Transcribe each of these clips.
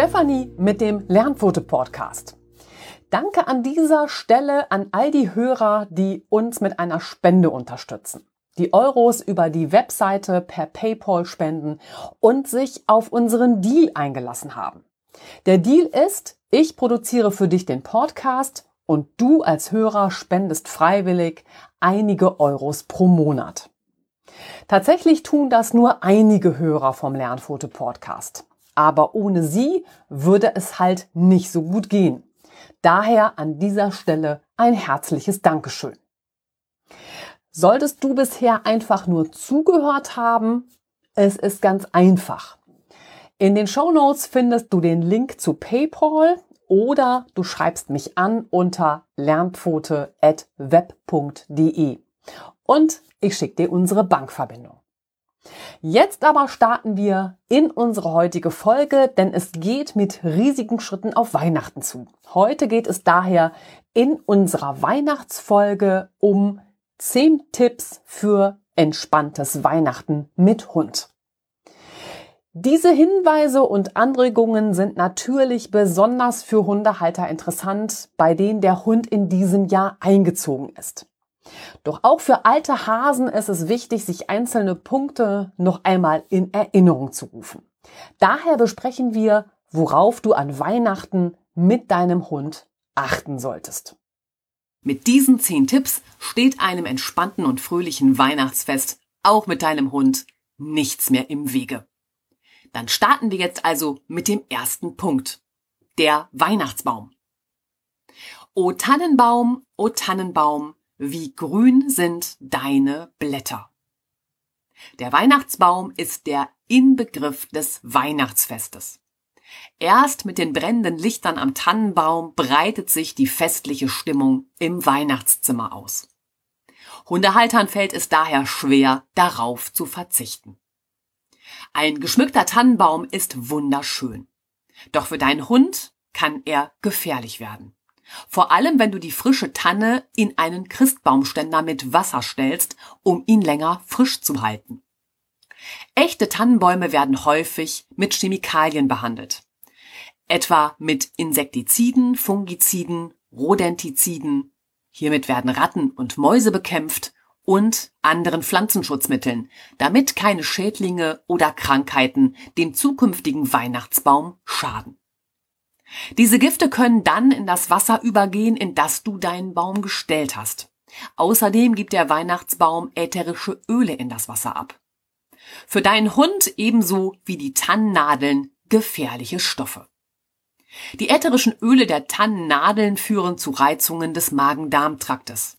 Stefanie mit dem Lernfoto-Podcast. Danke an dieser Stelle an all die Hörer, die uns mit einer Spende unterstützen. Die Euros über die Webseite per PayPal spenden und sich auf unseren Deal eingelassen haben. Der Deal ist, ich produziere für dich den Podcast und du als Hörer spendest freiwillig einige Euros pro Monat. Tatsächlich tun das nur einige Hörer vom Lernfoto Podcast. Aber ohne sie würde es halt nicht so gut gehen. Daher an dieser Stelle ein herzliches Dankeschön. Solltest du bisher einfach nur zugehört haben, es ist ganz einfach. In den Show Notes findest du den Link zu PayPal oder du schreibst mich an unter lernpfote.web.de und ich schicke dir unsere Bankverbindung. Jetzt aber starten wir in unsere heutige Folge, denn es geht mit riesigen Schritten auf Weihnachten zu. Heute geht es daher in unserer Weihnachtsfolge um 10 Tipps für entspanntes Weihnachten mit Hund. Diese Hinweise und Anregungen sind natürlich besonders für Hundehalter interessant, bei denen der Hund in diesem Jahr eingezogen ist. Doch auch für alte Hasen ist es wichtig, sich einzelne Punkte noch einmal in Erinnerung zu rufen. Daher besprechen wir, worauf du an Weihnachten mit deinem Hund achten solltest. Mit diesen zehn Tipps steht einem entspannten und fröhlichen Weihnachtsfest auch mit deinem Hund nichts mehr im Wege. Dann starten wir jetzt also mit dem ersten Punkt. Der Weihnachtsbaum. O Tannenbaum, o Tannenbaum, wie grün sind deine Blätter. Der Weihnachtsbaum ist der Inbegriff des Weihnachtsfestes. Erst mit den brennenden Lichtern am Tannenbaum breitet sich die festliche Stimmung im Weihnachtszimmer aus. Hundehaltern fällt es daher schwer, darauf zu verzichten. Ein geschmückter Tannenbaum ist wunderschön. Doch für deinen Hund kann er gefährlich werden. Vor allem, wenn du die frische Tanne in einen Christbaumständer mit Wasser stellst, um ihn länger frisch zu halten. Echte Tannenbäume werden häufig mit Chemikalien behandelt. Etwa mit Insektiziden, Fungiziden, Rodentiziden. Hiermit werden Ratten und Mäuse bekämpft und anderen Pflanzenschutzmitteln, damit keine Schädlinge oder Krankheiten dem zukünftigen Weihnachtsbaum schaden. Diese Gifte können dann in das Wasser übergehen, in das du deinen Baum gestellt hast. Außerdem gibt der Weihnachtsbaum ätherische Öle in das Wasser ab. Für deinen Hund ebenso wie die Tannennadeln gefährliche Stoffe. Die ätherischen Öle der Tannennadeln führen zu Reizungen des Magen-Darm-Traktes.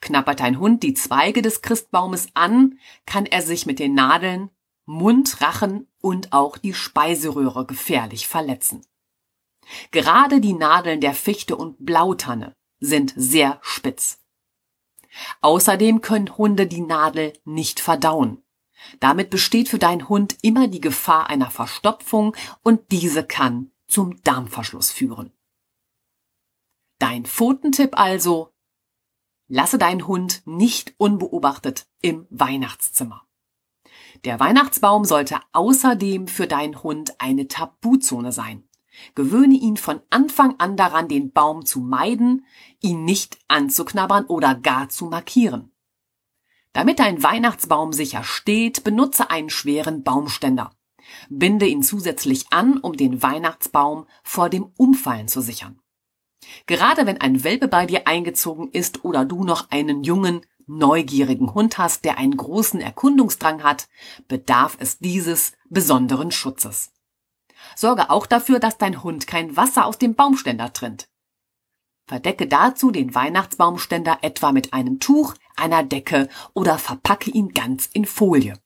Knappert dein Hund die Zweige des Christbaumes an, kann er sich mit den Nadeln Mund, Rachen und auch die Speiseröhre gefährlich verletzen. Gerade die Nadeln der Fichte und Blautanne sind sehr spitz. Außerdem können Hunde die Nadel nicht verdauen. Damit besteht für deinen Hund immer die Gefahr einer Verstopfung und diese kann zum Darmverschluss führen. Dein Pfotentipp also, Lasse deinen Hund nicht unbeobachtet im Weihnachtszimmer. Der Weihnachtsbaum sollte außerdem für deinen Hund eine Tabuzone sein. Gewöhne ihn von Anfang an daran, den Baum zu meiden, ihn nicht anzuknabbern oder gar zu markieren. Damit dein Weihnachtsbaum sicher steht, benutze einen schweren Baumständer. Binde ihn zusätzlich an, um den Weihnachtsbaum vor dem Umfallen zu sichern. Gerade wenn ein Welpe bei dir eingezogen ist oder du noch einen jungen, neugierigen Hund hast, der einen großen Erkundungsdrang hat, bedarf es dieses besonderen Schutzes. Sorge auch dafür, dass dein Hund kein Wasser aus dem Baumständer trinnt. Verdecke dazu den Weihnachtsbaumständer etwa mit einem Tuch, einer Decke oder verpacke ihn ganz in Folie.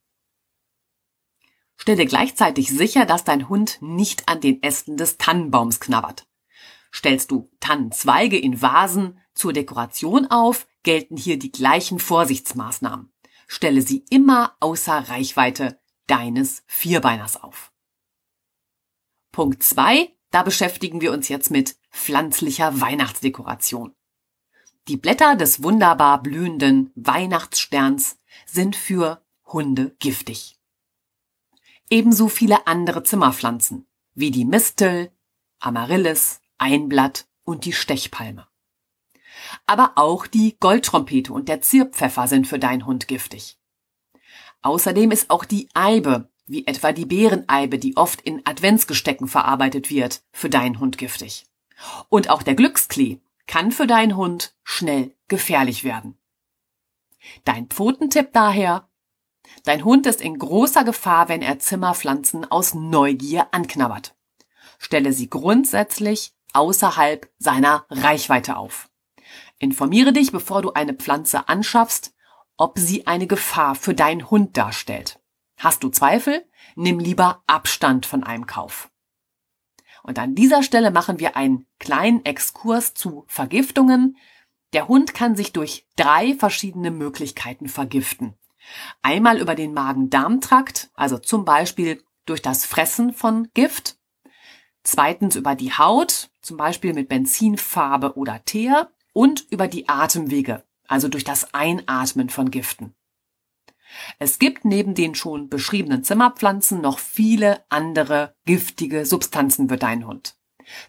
Stelle gleichzeitig sicher, dass dein Hund nicht an den Ästen des Tannenbaums knabbert. Stellst du Tannenzweige in Vasen zur Dekoration auf, gelten hier die gleichen Vorsichtsmaßnahmen. Stelle sie immer außer Reichweite deines Vierbeiners auf. Punkt zwei: Da beschäftigen wir uns jetzt mit pflanzlicher Weihnachtsdekoration. Die Blätter des wunderbar blühenden Weihnachtssterns sind für Hunde giftig. Ebenso viele andere Zimmerpflanzen wie die Mistel, Amaryllis, Einblatt und die Stechpalme. Aber auch die Goldtrompete und der Zierpfeffer sind für deinen Hund giftig. Außerdem ist auch die Eibe, wie etwa die Beereneibe, die oft in Adventsgestecken verarbeitet wird, für deinen Hund giftig. Und auch der Glücksklee kann für deinen Hund schnell gefährlich werden. Dein Pfotentipp daher, Dein Hund ist in großer Gefahr, wenn er Zimmerpflanzen aus Neugier anknabbert. Stelle sie grundsätzlich außerhalb seiner Reichweite auf. Informiere dich, bevor du eine Pflanze anschaffst, ob sie eine Gefahr für deinen Hund darstellt. Hast du Zweifel? Nimm lieber Abstand von einem Kauf. Und an dieser Stelle machen wir einen kleinen Exkurs zu Vergiftungen. Der Hund kann sich durch drei verschiedene Möglichkeiten vergiften. Einmal über den Magen-Darm-Trakt, also zum Beispiel durch das Fressen von Gift. Zweitens über die Haut, zum Beispiel mit Benzinfarbe oder Teer. Und über die Atemwege, also durch das Einatmen von Giften. Es gibt neben den schon beschriebenen Zimmerpflanzen noch viele andere giftige Substanzen für deinen Hund.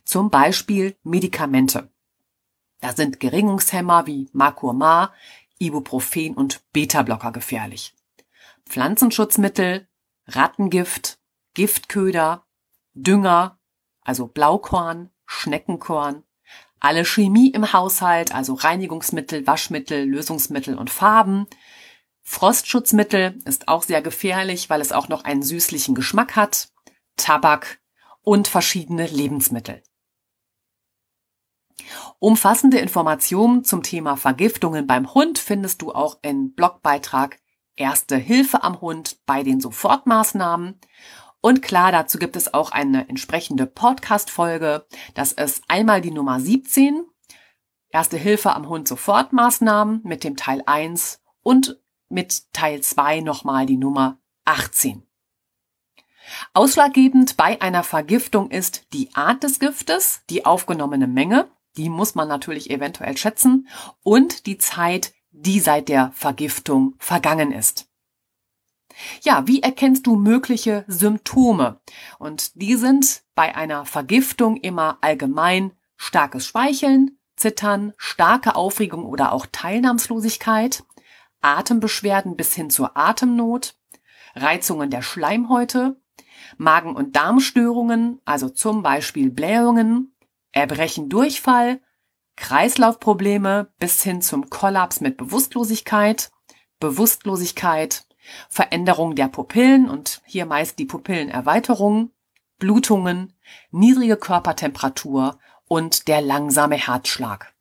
Zum Beispiel Medikamente. Da sind Geringungshemmer wie Macurmar, Ibuprofen und Beta-Blocker gefährlich. Pflanzenschutzmittel, Rattengift, Giftköder, Dünger, also Blaukorn, Schneckenkorn, alle Chemie im Haushalt, also Reinigungsmittel, Waschmittel, Lösungsmittel und Farben. Frostschutzmittel ist auch sehr gefährlich, weil es auch noch einen süßlichen Geschmack hat. Tabak und verschiedene Lebensmittel. Umfassende Informationen zum Thema Vergiftungen beim Hund findest du auch im Blogbeitrag Erste Hilfe am Hund bei den Sofortmaßnahmen. Und klar, dazu gibt es auch eine entsprechende Podcast-Folge. Das ist einmal die Nummer 17, Erste Hilfe am Hund Sofortmaßnahmen mit dem Teil 1 und mit Teil 2 nochmal die Nummer 18. Ausschlaggebend bei einer Vergiftung ist die Art des Giftes, die aufgenommene Menge die muss man natürlich eventuell schätzen und die Zeit, die seit der Vergiftung vergangen ist. Ja, wie erkennst du mögliche Symptome? Und die sind bei einer Vergiftung immer allgemein starkes Speicheln, Zittern, starke Aufregung oder auch Teilnahmslosigkeit, Atembeschwerden bis hin zur Atemnot, Reizungen der Schleimhäute, Magen- und Darmstörungen, also zum Beispiel Blähungen, Erbrechen, Durchfall, Kreislaufprobleme bis hin zum Kollaps mit Bewusstlosigkeit, Bewusstlosigkeit, Veränderung der Pupillen und hier meist die Pupillenerweiterung, Blutungen, niedrige Körpertemperatur und der langsame Herzschlag.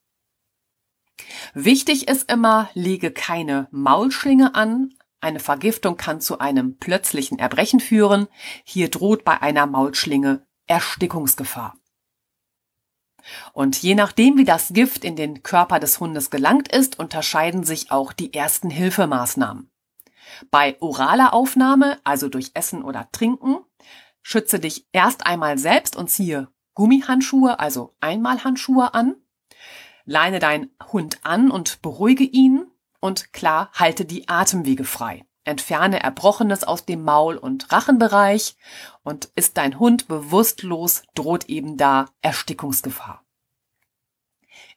Wichtig ist immer, lege keine Maulschlinge an. Eine Vergiftung kann zu einem plötzlichen Erbrechen führen. Hier droht bei einer Maulschlinge Erstickungsgefahr. Und je nachdem, wie das Gift in den Körper des Hundes gelangt ist, unterscheiden sich auch die ersten Hilfemaßnahmen. Bei oraler Aufnahme, also durch Essen oder Trinken, schütze dich erst einmal selbst und ziehe Gummihandschuhe, also Einmalhandschuhe an. Leine deinen Hund an und beruhige ihn und klar halte die Atemwege frei. Entferne Erbrochenes aus dem Maul- und Rachenbereich und ist dein Hund bewusstlos, droht eben da Erstickungsgefahr.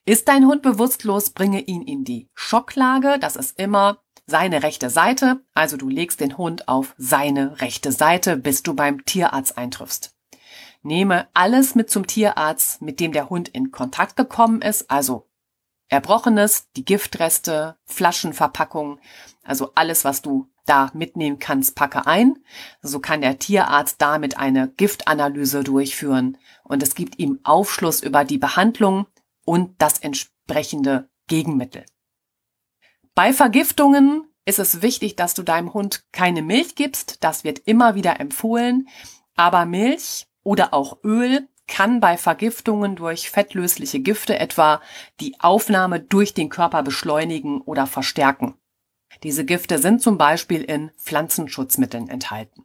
Ist dein Hund bewusstlos, bringe ihn in die Schocklage. Das ist immer seine rechte Seite. Also du legst den Hund auf seine rechte Seite, bis du beim Tierarzt eintriffst. Nehme alles mit zum Tierarzt, mit dem der Hund in Kontakt gekommen ist, also Erbrochenes, die Giftreste, Flaschenverpackung, also alles, was du da mitnehmen kannst, packe ein. So kann der Tierarzt damit eine Giftanalyse durchführen und es gibt ihm Aufschluss über die Behandlung und das entsprechende Gegenmittel. Bei Vergiftungen ist es wichtig, dass du deinem Hund keine Milch gibst. Das wird immer wieder empfohlen. Aber Milch oder auch Öl kann bei Vergiftungen durch fettlösliche Gifte etwa die Aufnahme durch den Körper beschleunigen oder verstärken. Diese Gifte sind zum Beispiel in Pflanzenschutzmitteln enthalten.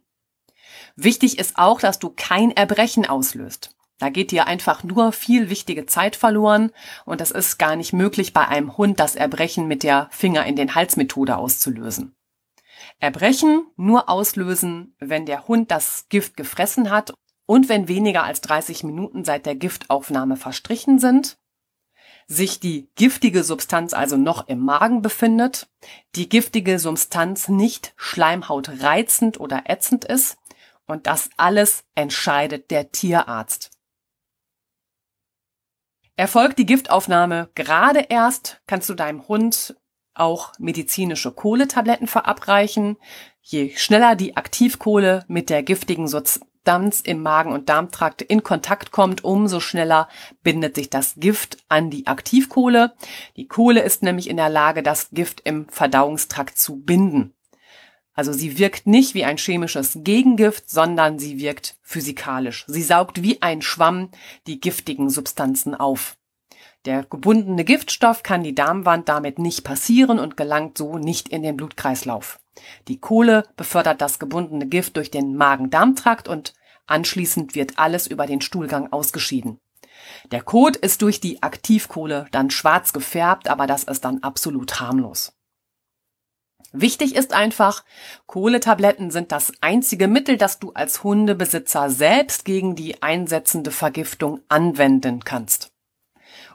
Wichtig ist auch, dass du kein Erbrechen auslöst. Da geht dir einfach nur viel wichtige Zeit verloren und es ist gar nicht möglich, bei einem Hund das Erbrechen mit der Finger in den Hals Methode auszulösen. Erbrechen nur auslösen, wenn der Hund das Gift gefressen hat und wenn weniger als 30 Minuten seit der Giftaufnahme verstrichen sind, sich die giftige Substanz also noch im Magen befindet, die giftige Substanz nicht schleimhautreizend oder ätzend ist und das alles entscheidet der Tierarzt. Erfolgt die Giftaufnahme gerade erst, kannst du deinem Hund auch medizinische Kohletabletten verabreichen. Je schneller die Aktivkohle mit der giftigen Substanz im Magen- und Darmtrakt in Kontakt kommt, umso schneller bindet sich das Gift an die Aktivkohle. Die Kohle ist nämlich in der Lage, das Gift im Verdauungstrakt zu binden. Also sie wirkt nicht wie ein chemisches Gegengift, sondern sie wirkt physikalisch. Sie saugt wie ein Schwamm die giftigen Substanzen auf. Der gebundene Giftstoff kann die Darmwand damit nicht passieren und gelangt so nicht in den Blutkreislauf. Die Kohle befördert das gebundene Gift durch den Magen-Darm-Trakt und anschließend wird alles über den Stuhlgang ausgeschieden. Der Kot ist durch die Aktivkohle dann schwarz gefärbt, aber das ist dann absolut harmlos. Wichtig ist einfach, Kohletabletten sind das einzige Mittel, das du als Hundebesitzer selbst gegen die einsetzende Vergiftung anwenden kannst.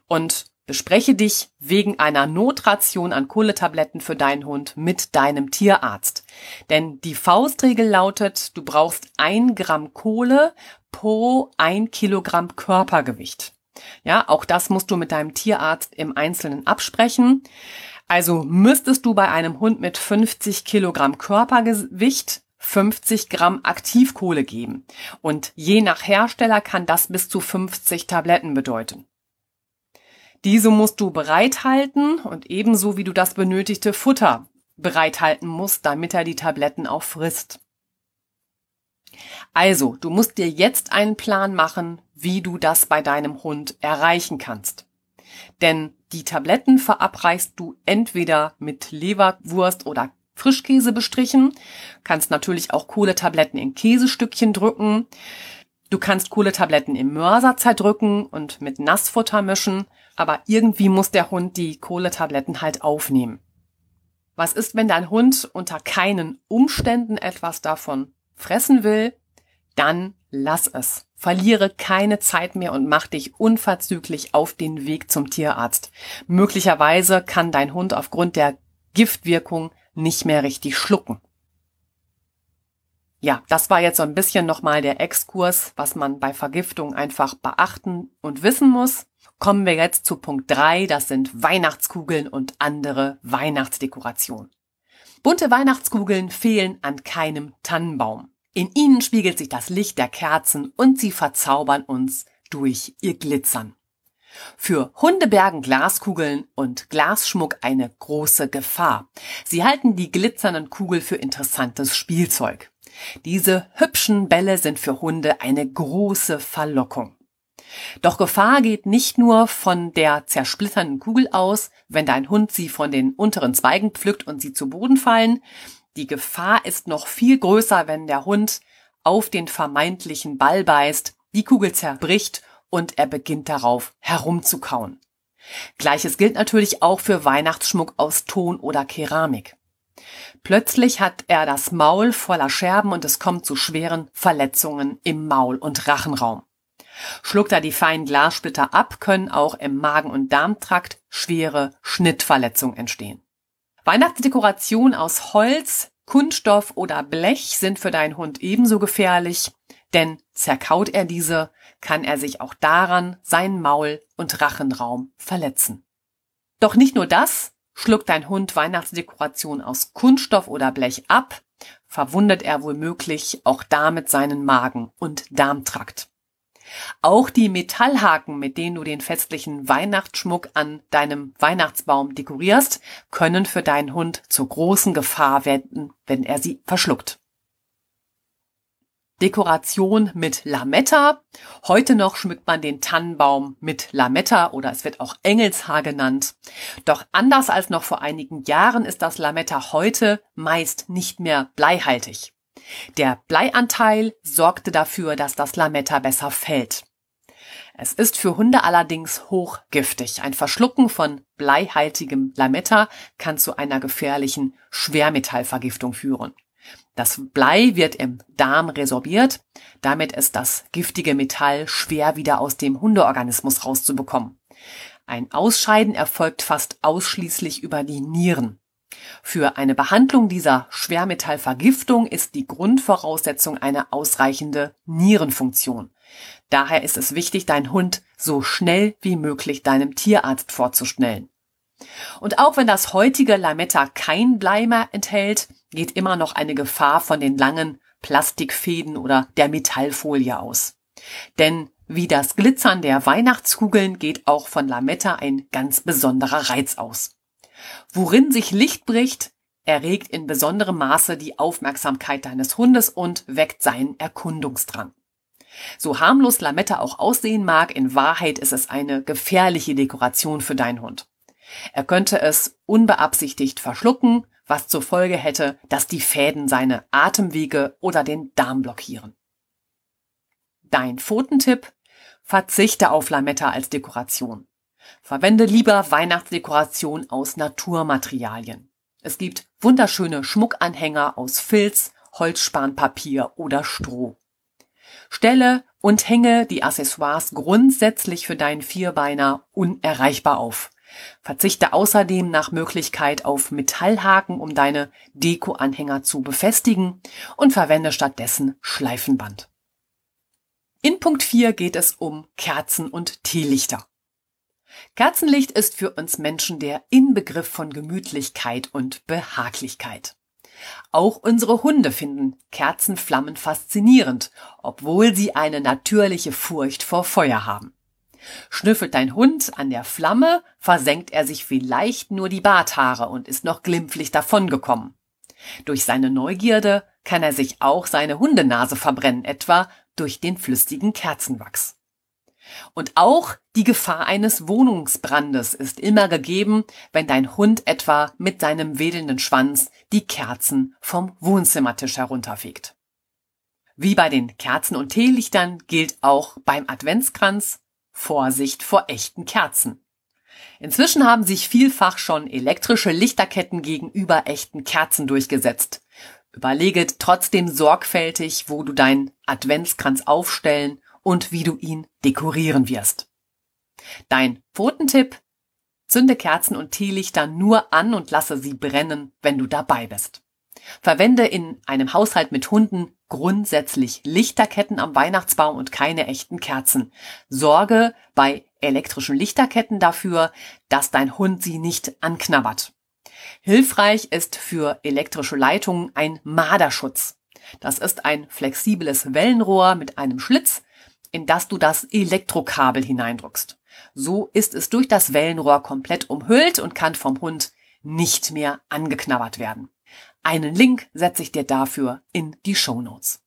Und bespreche dich wegen einer Notration an Kohletabletten für deinen Hund mit deinem Tierarzt. Denn die Faustregel lautet, du brauchst ein Gramm Kohle pro ein Kilogramm Körpergewicht. Ja, auch das musst du mit deinem Tierarzt im Einzelnen absprechen. Also müsstest du bei einem Hund mit 50 Kilogramm Körpergewicht 50 Gramm Aktivkohle geben. Und je nach Hersteller kann das bis zu 50 Tabletten bedeuten. Diese musst du bereithalten und ebenso wie du das benötigte Futter bereithalten musst, damit er die Tabletten auch frisst. Also, du musst dir jetzt einen Plan machen, wie du das bei deinem Hund erreichen kannst. Denn die Tabletten verabreichst du entweder mit Leberwurst oder Frischkäse bestrichen, kannst natürlich auch Kohletabletten in Käsestückchen drücken. Du kannst Kohletabletten im Mörser zerdrücken und mit Nassfutter mischen, aber irgendwie muss der Hund die Kohletabletten halt aufnehmen. Was ist, wenn dein Hund unter keinen Umständen etwas davon fressen will? Dann lass es. Verliere keine Zeit mehr und mach dich unverzüglich auf den Weg zum Tierarzt. Möglicherweise kann dein Hund aufgrund der Giftwirkung nicht mehr richtig schlucken. Ja, das war jetzt so ein bisschen nochmal der Exkurs, was man bei Vergiftung einfach beachten und wissen muss. Kommen wir jetzt zu Punkt drei. das sind Weihnachtskugeln und andere Weihnachtsdekoration. Bunte Weihnachtskugeln fehlen an keinem Tannenbaum. In ihnen spiegelt sich das Licht der Kerzen und sie verzaubern uns durch ihr Glitzern. Für Hunde bergen Glaskugeln und Glasschmuck eine große Gefahr. Sie halten die glitzernden Kugel für interessantes Spielzeug. Diese hübschen Bälle sind für Hunde eine große Verlockung. Doch Gefahr geht nicht nur von der zersplitternden Kugel aus, wenn dein Hund sie von den unteren Zweigen pflückt und sie zu Boden fallen. Die Gefahr ist noch viel größer, wenn der Hund auf den vermeintlichen Ball beißt, die Kugel zerbricht und er beginnt darauf herumzukauen. Gleiches gilt natürlich auch für Weihnachtsschmuck aus Ton oder Keramik. Plötzlich hat er das Maul voller Scherben und es kommt zu schweren Verletzungen im Maul- und Rachenraum. Schluckt er die feinen Glassplitter ab, können auch im Magen- und Darmtrakt schwere Schnittverletzungen entstehen. Weihnachtsdekoration aus Holz, Kunststoff oder Blech sind für deinen Hund ebenso gefährlich, denn zerkaut er diese, kann er sich auch daran seinen Maul- und Rachenraum verletzen. Doch nicht nur das, schluckt dein Hund Weihnachtsdekoration aus Kunststoff oder Blech ab, verwundet er womöglich auch damit seinen Magen- und Darmtrakt. Auch die Metallhaken, mit denen du den festlichen Weihnachtsschmuck an deinem Weihnachtsbaum dekorierst, können für deinen Hund zur großen Gefahr werden, wenn er sie verschluckt. Dekoration mit Lametta. Heute noch schmückt man den Tannenbaum mit Lametta oder es wird auch Engelshaar genannt. Doch anders als noch vor einigen Jahren ist das Lametta heute meist nicht mehr bleihaltig. Der Bleianteil sorgte dafür, dass das Lametta besser fällt. Es ist für Hunde allerdings hochgiftig. Ein Verschlucken von bleihaltigem Lametta kann zu einer gefährlichen Schwermetallvergiftung führen. Das Blei wird im Darm resorbiert, damit ist das giftige Metall schwer wieder aus dem Hundeorganismus rauszubekommen. Ein Ausscheiden erfolgt fast ausschließlich über die Nieren. Für eine Behandlung dieser Schwermetallvergiftung ist die Grundvoraussetzung eine ausreichende Nierenfunktion. Daher ist es wichtig, deinen Hund so schnell wie möglich deinem Tierarzt vorzustellen. Und auch wenn das heutige Lametta kein Blei mehr enthält, geht immer noch eine Gefahr von den langen Plastikfäden oder der Metallfolie aus. Denn wie das Glitzern der Weihnachtskugeln geht auch von Lametta ein ganz besonderer Reiz aus. Worin sich Licht bricht, erregt in besonderem Maße die Aufmerksamkeit deines Hundes und weckt seinen Erkundungsdrang. So harmlos Lametta auch aussehen mag, in Wahrheit ist es eine gefährliche Dekoration für deinen Hund. Er könnte es unbeabsichtigt verschlucken, was zur Folge hätte, dass die Fäden seine Atemwege oder den Darm blockieren. Dein Pfotentipp? Verzichte auf Lametta als Dekoration. Verwende lieber Weihnachtsdekoration aus Naturmaterialien. Es gibt wunderschöne Schmuckanhänger aus Filz, Holzspanpapier oder Stroh. Stelle und hänge die Accessoires grundsätzlich für deinen Vierbeiner unerreichbar auf. Verzichte außerdem nach Möglichkeit auf Metallhaken, um deine Dekoanhänger zu befestigen und verwende stattdessen Schleifenband. In Punkt 4 geht es um Kerzen und Teelichter. Kerzenlicht ist für uns Menschen der Inbegriff von Gemütlichkeit und Behaglichkeit. Auch unsere Hunde finden Kerzenflammen faszinierend, obwohl sie eine natürliche Furcht vor Feuer haben. Schnüffelt dein Hund an der Flamme, versenkt er sich vielleicht nur die Barthaare und ist noch glimpflich davongekommen. Durch seine Neugierde kann er sich auch seine Hundenase verbrennen, etwa durch den flüssigen Kerzenwachs. Und auch die Gefahr eines Wohnungsbrandes ist immer gegeben, wenn dein Hund etwa mit seinem wedelnden Schwanz die Kerzen vom Wohnzimmertisch herunterfegt. Wie bei den Kerzen und Teelichtern gilt auch beim Adventskranz Vorsicht vor echten Kerzen. Inzwischen haben sich vielfach schon elektrische Lichterketten gegenüber echten Kerzen durchgesetzt. Überlege trotzdem sorgfältig, wo du deinen Adventskranz aufstellen und wie du ihn dekorieren wirst. Dein Pfotentipp? Zünde Kerzen und Teelichter nur an und lasse sie brennen, wenn du dabei bist. Verwende in einem Haushalt mit Hunden grundsätzlich Lichterketten am Weihnachtsbaum und keine echten Kerzen. Sorge bei elektrischen Lichterketten dafür, dass dein Hund sie nicht anknabbert. Hilfreich ist für elektrische Leitungen ein Marderschutz. Das ist ein flexibles Wellenrohr mit einem Schlitz, in das du das Elektrokabel hineindrückst. So ist es durch das Wellenrohr komplett umhüllt und kann vom Hund nicht mehr angeknabbert werden. Einen Link setze ich dir dafür in die Show Notes.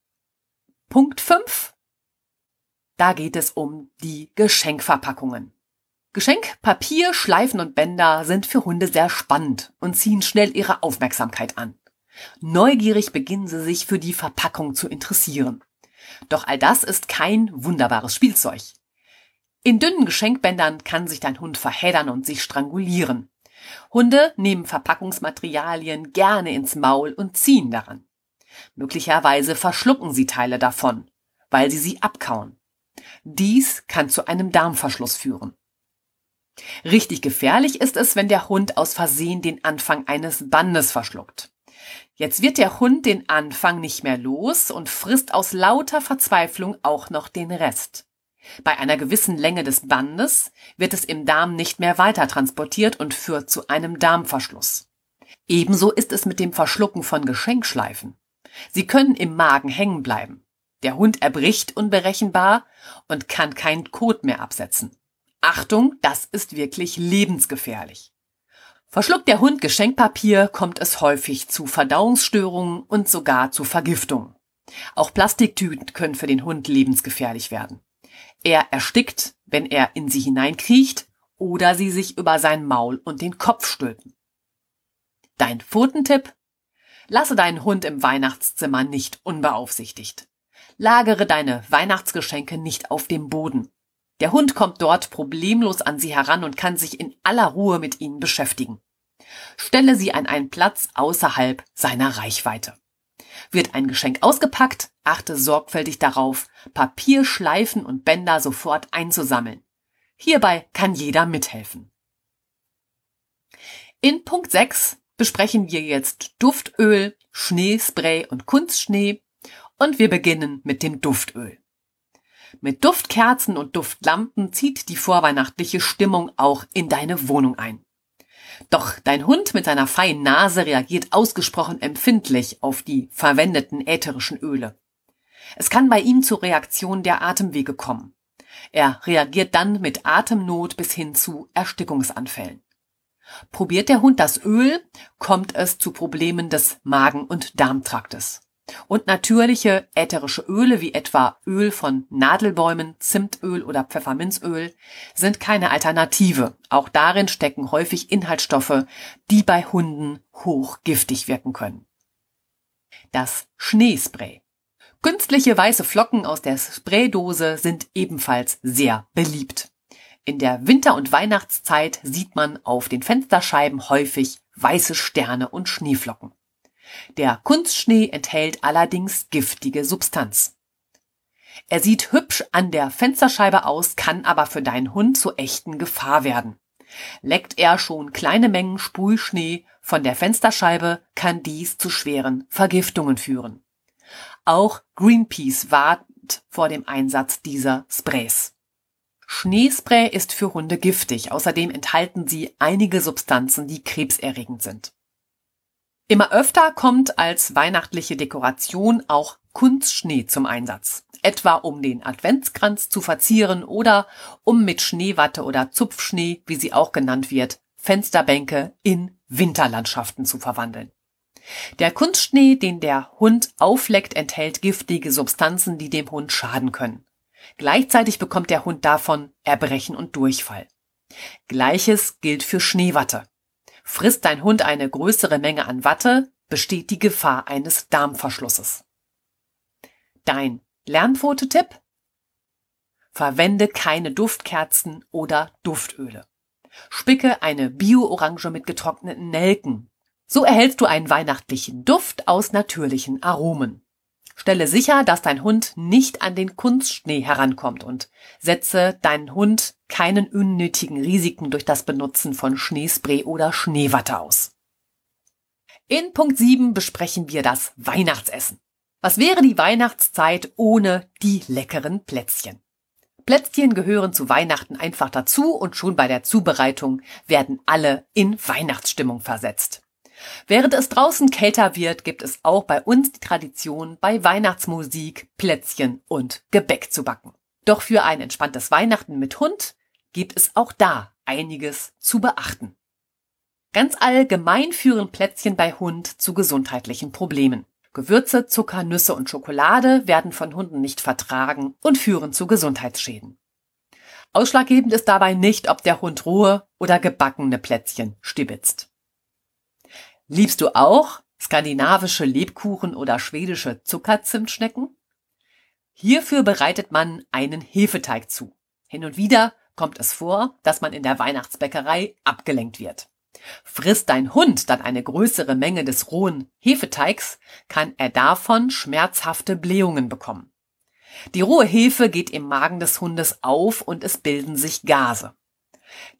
Punkt 5. Da geht es um die Geschenkverpackungen. Geschenkpapier, Schleifen und Bänder sind für Hunde sehr spannend und ziehen schnell ihre Aufmerksamkeit an. Neugierig beginnen sie sich für die Verpackung zu interessieren. Doch all das ist kein wunderbares Spielzeug. In dünnen Geschenkbändern kann sich dein Hund verheddern und sich strangulieren. Hunde nehmen Verpackungsmaterialien gerne ins Maul und ziehen daran. Möglicherweise verschlucken sie Teile davon, weil sie sie abkauen. Dies kann zu einem Darmverschluss führen. Richtig gefährlich ist es, wenn der Hund aus Versehen den Anfang eines Bandes verschluckt. Jetzt wird der Hund den Anfang nicht mehr los und frisst aus lauter Verzweiflung auch noch den Rest. Bei einer gewissen Länge des Bandes wird es im Darm nicht mehr weiter transportiert und führt zu einem Darmverschluss. Ebenso ist es mit dem Verschlucken von Geschenkschleifen. Sie können im Magen hängen bleiben. Der Hund erbricht unberechenbar und kann kein Kot mehr absetzen. Achtung, das ist wirklich lebensgefährlich. Verschluckt der Hund Geschenkpapier, kommt es häufig zu Verdauungsstörungen und sogar zu Vergiftung. Auch Plastiktüten können für den Hund lebensgefährlich werden. Er erstickt, wenn er in sie hineinkriecht oder sie sich über sein Maul und den Kopf stülpen. Dein Pfotentipp? Lasse deinen Hund im Weihnachtszimmer nicht unbeaufsichtigt. Lagere deine Weihnachtsgeschenke nicht auf dem Boden. Der Hund kommt dort problemlos an sie heran und kann sich in aller Ruhe mit ihnen beschäftigen. Stelle sie an einen Platz außerhalb seiner Reichweite. Wird ein Geschenk ausgepackt, achte sorgfältig darauf, Papier, Schleifen und Bänder sofort einzusammeln. Hierbei kann jeder mithelfen. In Punkt 6 besprechen wir jetzt Duftöl, Schneespray und Kunstschnee und wir beginnen mit dem Duftöl. Mit Duftkerzen und Duftlampen zieht die vorweihnachtliche Stimmung auch in deine Wohnung ein. Doch dein Hund mit seiner feinen Nase reagiert ausgesprochen empfindlich auf die verwendeten ätherischen Öle. Es kann bei ihm zur Reaktion der Atemwege kommen. Er reagiert dann mit Atemnot bis hin zu Erstickungsanfällen. Probiert der Hund das Öl, kommt es zu Problemen des Magen- und Darmtraktes. Und natürliche ätherische Öle wie etwa Öl von Nadelbäumen, Zimtöl oder Pfefferminzöl sind keine Alternative. Auch darin stecken häufig Inhaltsstoffe, die bei Hunden hochgiftig wirken können. Das Schneespray. Künstliche weiße Flocken aus der Spraydose sind ebenfalls sehr beliebt. In der Winter- und Weihnachtszeit sieht man auf den Fensterscheiben häufig weiße Sterne und Schneeflocken. Der Kunstschnee enthält allerdings giftige Substanz. Er sieht hübsch an der Fensterscheibe aus, kann aber für deinen Hund zur echten Gefahr werden. Leckt er schon kleine Mengen Sprühschnee von der Fensterscheibe, kann dies zu schweren Vergiftungen führen. Auch Greenpeace warnt vor dem Einsatz dieser Sprays. Schneespray ist für Hunde giftig. Außerdem enthalten sie einige Substanzen, die krebserregend sind. Immer öfter kommt als weihnachtliche Dekoration auch Kunstschnee zum Einsatz. Etwa um den Adventskranz zu verzieren oder um mit Schneewatte oder Zupfschnee, wie sie auch genannt wird, Fensterbänke in Winterlandschaften zu verwandeln. Der Kunstschnee, den der Hund aufleckt, enthält giftige Substanzen, die dem Hund schaden können. Gleichzeitig bekommt der Hund davon Erbrechen und Durchfall. Gleiches gilt für Schneewatte. Frisst dein Hund eine größere Menge an Watte, besteht die Gefahr eines Darmverschlusses. Dein Lernfototipp? Verwende keine Duftkerzen oder Duftöle. Spicke eine Bio-Orange mit getrockneten Nelken. So erhältst du einen weihnachtlichen Duft aus natürlichen Aromen. Stelle sicher, dass dein Hund nicht an den Kunstschnee herankommt und setze deinen Hund keinen unnötigen Risiken durch das Benutzen von Schneespray oder Schneewatte aus. In Punkt 7 besprechen wir das Weihnachtsessen. Was wäre die Weihnachtszeit ohne die leckeren Plätzchen? Plätzchen gehören zu Weihnachten einfach dazu und schon bei der Zubereitung werden alle in Weihnachtsstimmung versetzt. Während es draußen kälter wird, gibt es auch bei uns die Tradition, bei Weihnachtsmusik Plätzchen und Gebäck zu backen. Doch für ein entspanntes Weihnachten mit Hund gibt es auch da einiges zu beachten. Ganz allgemein führen Plätzchen bei Hund zu gesundheitlichen Problemen. Gewürze, Zucker, Nüsse und Schokolade werden von Hunden nicht vertragen und führen zu Gesundheitsschäden. Ausschlaggebend ist dabei nicht, ob der Hund rohe oder gebackene Plätzchen stibitzt. Liebst du auch skandinavische Lebkuchen oder schwedische Zuckerzimtschnecken? Hierfür bereitet man einen Hefeteig zu. Hin und wieder kommt es vor, dass man in der Weihnachtsbäckerei abgelenkt wird. Frisst dein Hund dann eine größere Menge des rohen Hefeteigs, kann er davon schmerzhafte Blähungen bekommen. Die rohe Hefe geht im Magen des Hundes auf und es bilden sich Gase.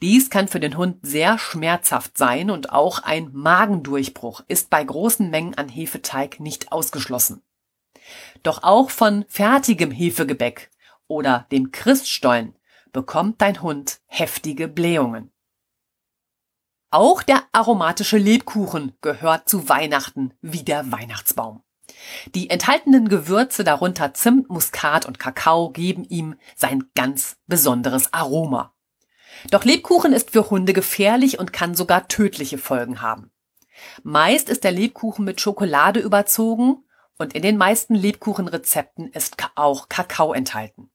Dies kann für den Hund sehr schmerzhaft sein und auch ein Magendurchbruch ist bei großen Mengen an Hefeteig nicht ausgeschlossen. Doch auch von fertigem Hefegebäck oder dem Christstollen bekommt dein Hund heftige Blähungen. Auch der aromatische Lebkuchen gehört zu Weihnachten wie der Weihnachtsbaum. Die enthaltenen Gewürze, darunter Zimt, Muskat und Kakao, geben ihm sein ganz besonderes Aroma. Doch Lebkuchen ist für Hunde gefährlich und kann sogar tödliche Folgen haben. Meist ist der Lebkuchen mit Schokolade überzogen und in den meisten Lebkuchenrezepten ist auch Kakao enthalten.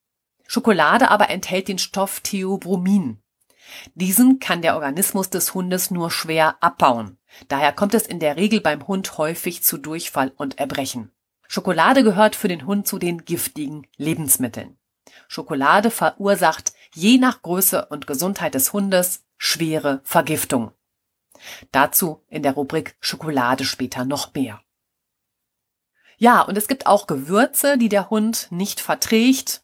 Schokolade aber enthält den Stoff Theobromin. Diesen kann der Organismus des Hundes nur schwer abbauen. Daher kommt es in der Regel beim Hund häufig zu Durchfall und Erbrechen. Schokolade gehört für den Hund zu den giftigen Lebensmitteln. Schokolade verursacht je nach Größe und Gesundheit des Hundes schwere Vergiftung. Dazu in der Rubrik Schokolade später noch mehr. Ja, und es gibt auch Gewürze, die der Hund nicht verträgt.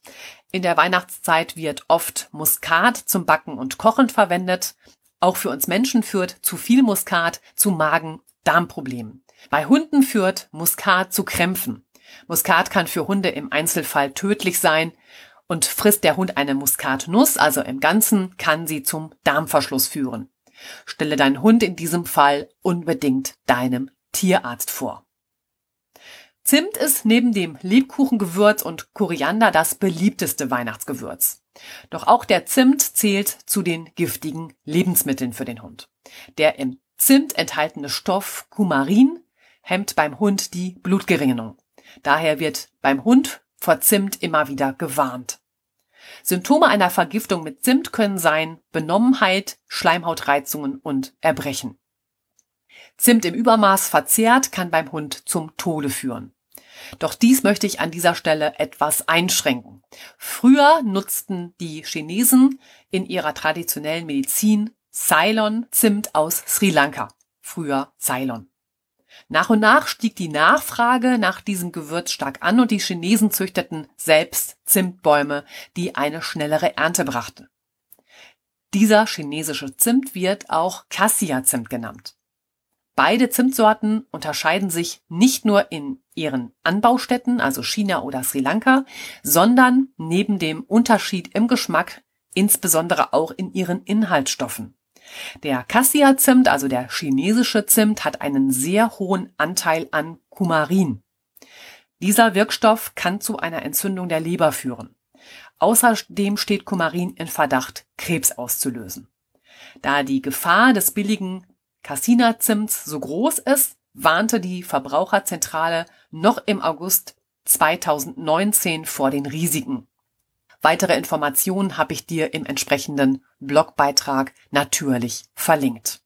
In der Weihnachtszeit wird oft Muskat zum Backen und Kochen verwendet. Auch für uns Menschen führt zu viel Muskat zu Magen-Darm-Problemen. Bei Hunden führt Muskat zu Krämpfen. Muskat kann für Hunde im Einzelfall tödlich sein und frisst der Hund eine Muskatnuss, also im Ganzen, kann sie zum Darmverschluss führen. Stelle deinen Hund in diesem Fall unbedingt deinem Tierarzt vor. Zimt ist neben dem Lebkuchengewürz und Koriander das beliebteste Weihnachtsgewürz. Doch auch der Zimt zählt zu den giftigen Lebensmitteln für den Hund. Der im Zimt enthaltene Stoff Kumarin hemmt beim Hund die Blutgerinnung. Daher wird beim Hund vor Zimt immer wieder gewarnt. Symptome einer Vergiftung mit Zimt können sein Benommenheit, Schleimhautreizungen und Erbrechen. Zimt im Übermaß verzehrt kann beim Hund zum Tode führen. Doch dies möchte ich an dieser Stelle etwas einschränken. Früher nutzten die Chinesen in ihrer traditionellen Medizin Ceylon Zimt aus Sri Lanka. Früher Ceylon. Nach und nach stieg die Nachfrage nach diesem Gewürz stark an und die Chinesen züchteten selbst Zimtbäume, die eine schnellere Ernte brachten. Dieser chinesische Zimt wird auch Cassia-Zimt genannt. Beide Zimtsorten unterscheiden sich nicht nur in ihren Anbaustätten, also China oder Sri Lanka, sondern neben dem Unterschied im Geschmack insbesondere auch in ihren Inhaltsstoffen. Der Cassia-Zimt, also der chinesische Zimt, hat einen sehr hohen Anteil an Kumarin. Dieser Wirkstoff kann zu einer Entzündung der Leber führen. Außerdem steht Kumarin in Verdacht, Krebs auszulösen. Da die Gefahr des billigen Cassina-Zimts so groß ist, warnte die Verbraucherzentrale noch im August 2019 vor den Risiken. Weitere Informationen habe ich dir im entsprechenden Blogbeitrag natürlich verlinkt.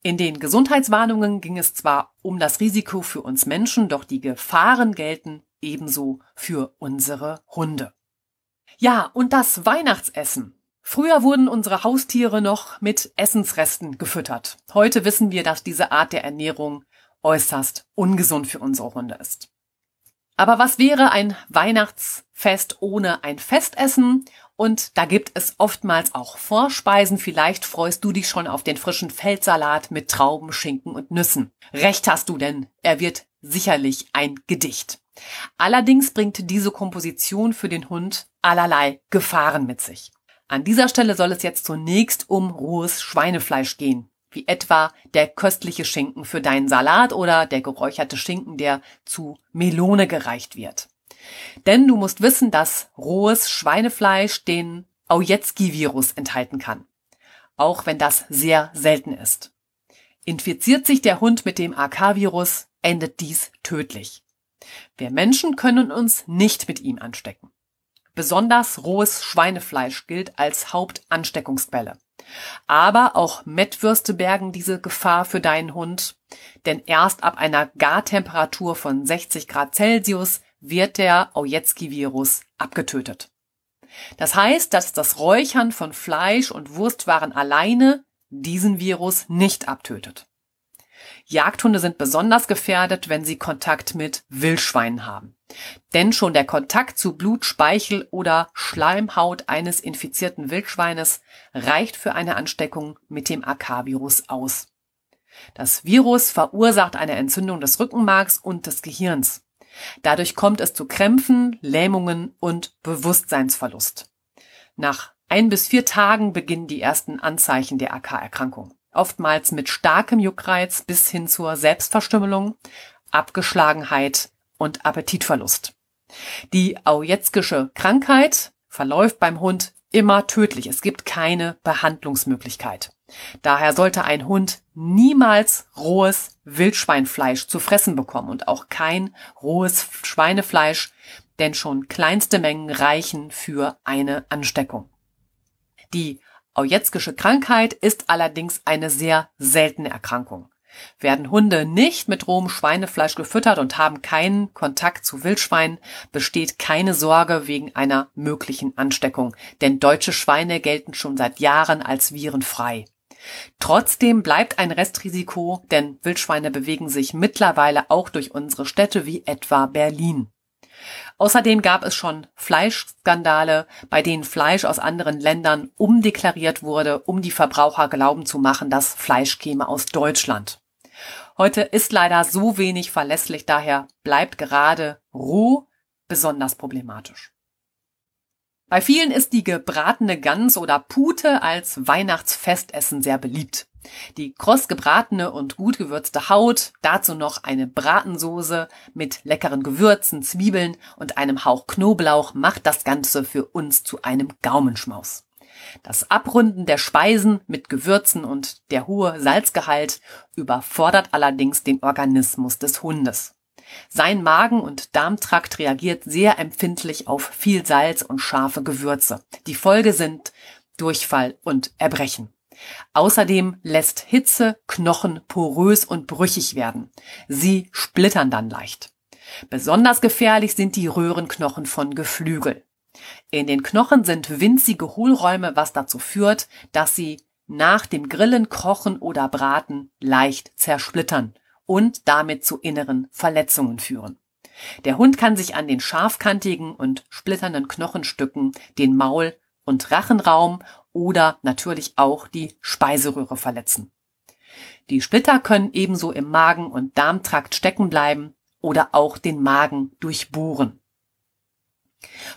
In den Gesundheitswarnungen ging es zwar um das Risiko für uns Menschen, doch die Gefahren gelten ebenso für unsere Hunde. Ja, und das Weihnachtsessen. Früher wurden unsere Haustiere noch mit Essensresten gefüttert. Heute wissen wir, dass diese Art der Ernährung äußerst ungesund für unsere Hunde ist. Aber was wäre ein Weihnachtsfest ohne ein Festessen? Und da gibt es oftmals auch Vorspeisen. Vielleicht freust du dich schon auf den frischen Feldsalat mit Trauben, Schinken und Nüssen. Recht hast du, denn er wird sicherlich ein Gedicht. Allerdings bringt diese Komposition für den Hund allerlei Gefahren mit sich. An dieser Stelle soll es jetzt zunächst um rohes Schweinefleisch gehen, wie etwa der köstliche Schinken für deinen Salat oder der geräucherte Schinken, der zu Melone gereicht wird. Denn du musst wissen, dass rohes Schweinefleisch den Aujetski-Virus enthalten kann, auch wenn das sehr selten ist. Infiziert sich der Hund mit dem AK-Virus, endet dies tödlich. Wir Menschen können uns nicht mit ihm anstecken. Besonders rohes Schweinefleisch gilt als Hauptansteckungsquelle. Aber auch Mettwürste bergen diese Gefahr für deinen Hund, denn erst ab einer Gartemperatur von 60 Grad Celsius wird der Aujetski-Virus abgetötet. Das heißt, dass das Räuchern von Fleisch und Wurstwaren alleine diesen Virus nicht abtötet. Jagdhunde sind besonders gefährdet, wenn sie Kontakt mit Wildschweinen haben. Denn schon der Kontakt zu Blut, Speichel oder Schleimhaut eines infizierten Wildschweines reicht für eine Ansteckung mit dem AK-Virus aus. Das Virus verursacht eine Entzündung des Rückenmarks und des Gehirns. Dadurch kommt es zu Krämpfen, Lähmungen und Bewusstseinsverlust. Nach ein bis vier Tagen beginnen die ersten Anzeichen der AK-Erkrankung. Oftmals mit starkem Juckreiz bis hin zur Selbstverstümmelung, Abgeschlagenheit und Appetitverlust. Die Aujetzkische Krankheit verläuft beim Hund immer tödlich. Es gibt keine Behandlungsmöglichkeit. Daher sollte ein Hund niemals rohes Wildschweinfleisch zu fressen bekommen und auch kein rohes Schweinefleisch, denn schon kleinste Mengen reichen für eine Ansteckung. Die Aujetzkische Krankheit ist allerdings eine sehr seltene Erkrankung. Werden Hunde nicht mit rohem Schweinefleisch gefüttert und haben keinen Kontakt zu Wildschweinen, besteht keine Sorge wegen einer möglichen Ansteckung, denn deutsche Schweine gelten schon seit Jahren als virenfrei. Trotzdem bleibt ein Restrisiko, denn Wildschweine bewegen sich mittlerweile auch durch unsere Städte wie etwa Berlin. Außerdem gab es schon Fleischskandale, bei denen Fleisch aus anderen Ländern umdeklariert wurde, um die Verbraucher glauben zu machen, dass Fleisch käme aus Deutschland. Heute ist leider so wenig verlässlich, daher bleibt gerade roh besonders problematisch. Bei vielen ist die gebratene Gans oder Pute als Weihnachtsfestessen sehr beliebt. Die kross gebratene und gut gewürzte Haut, dazu noch eine Bratensoße mit leckeren Gewürzen, Zwiebeln und einem Hauch Knoblauch macht das Ganze für uns zu einem Gaumenschmaus. Das Abrunden der Speisen mit Gewürzen und der hohe Salzgehalt überfordert allerdings den Organismus des Hundes. Sein Magen- und Darmtrakt reagiert sehr empfindlich auf viel Salz und scharfe Gewürze. Die Folge sind Durchfall und Erbrechen. Außerdem lässt Hitze Knochen porös und brüchig werden. Sie splittern dann leicht. Besonders gefährlich sind die Röhrenknochen von Geflügel. In den Knochen sind winzige Hohlräume, was dazu führt, dass sie nach dem Grillen, Kochen oder Braten leicht zersplittern und damit zu inneren Verletzungen führen. Der Hund kann sich an den scharfkantigen und splitternden Knochenstücken den Maul- und Rachenraum oder natürlich auch die Speiseröhre verletzen. Die Splitter können ebenso im Magen- und Darmtrakt stecken bleiben oder auch den Magen durchbohren.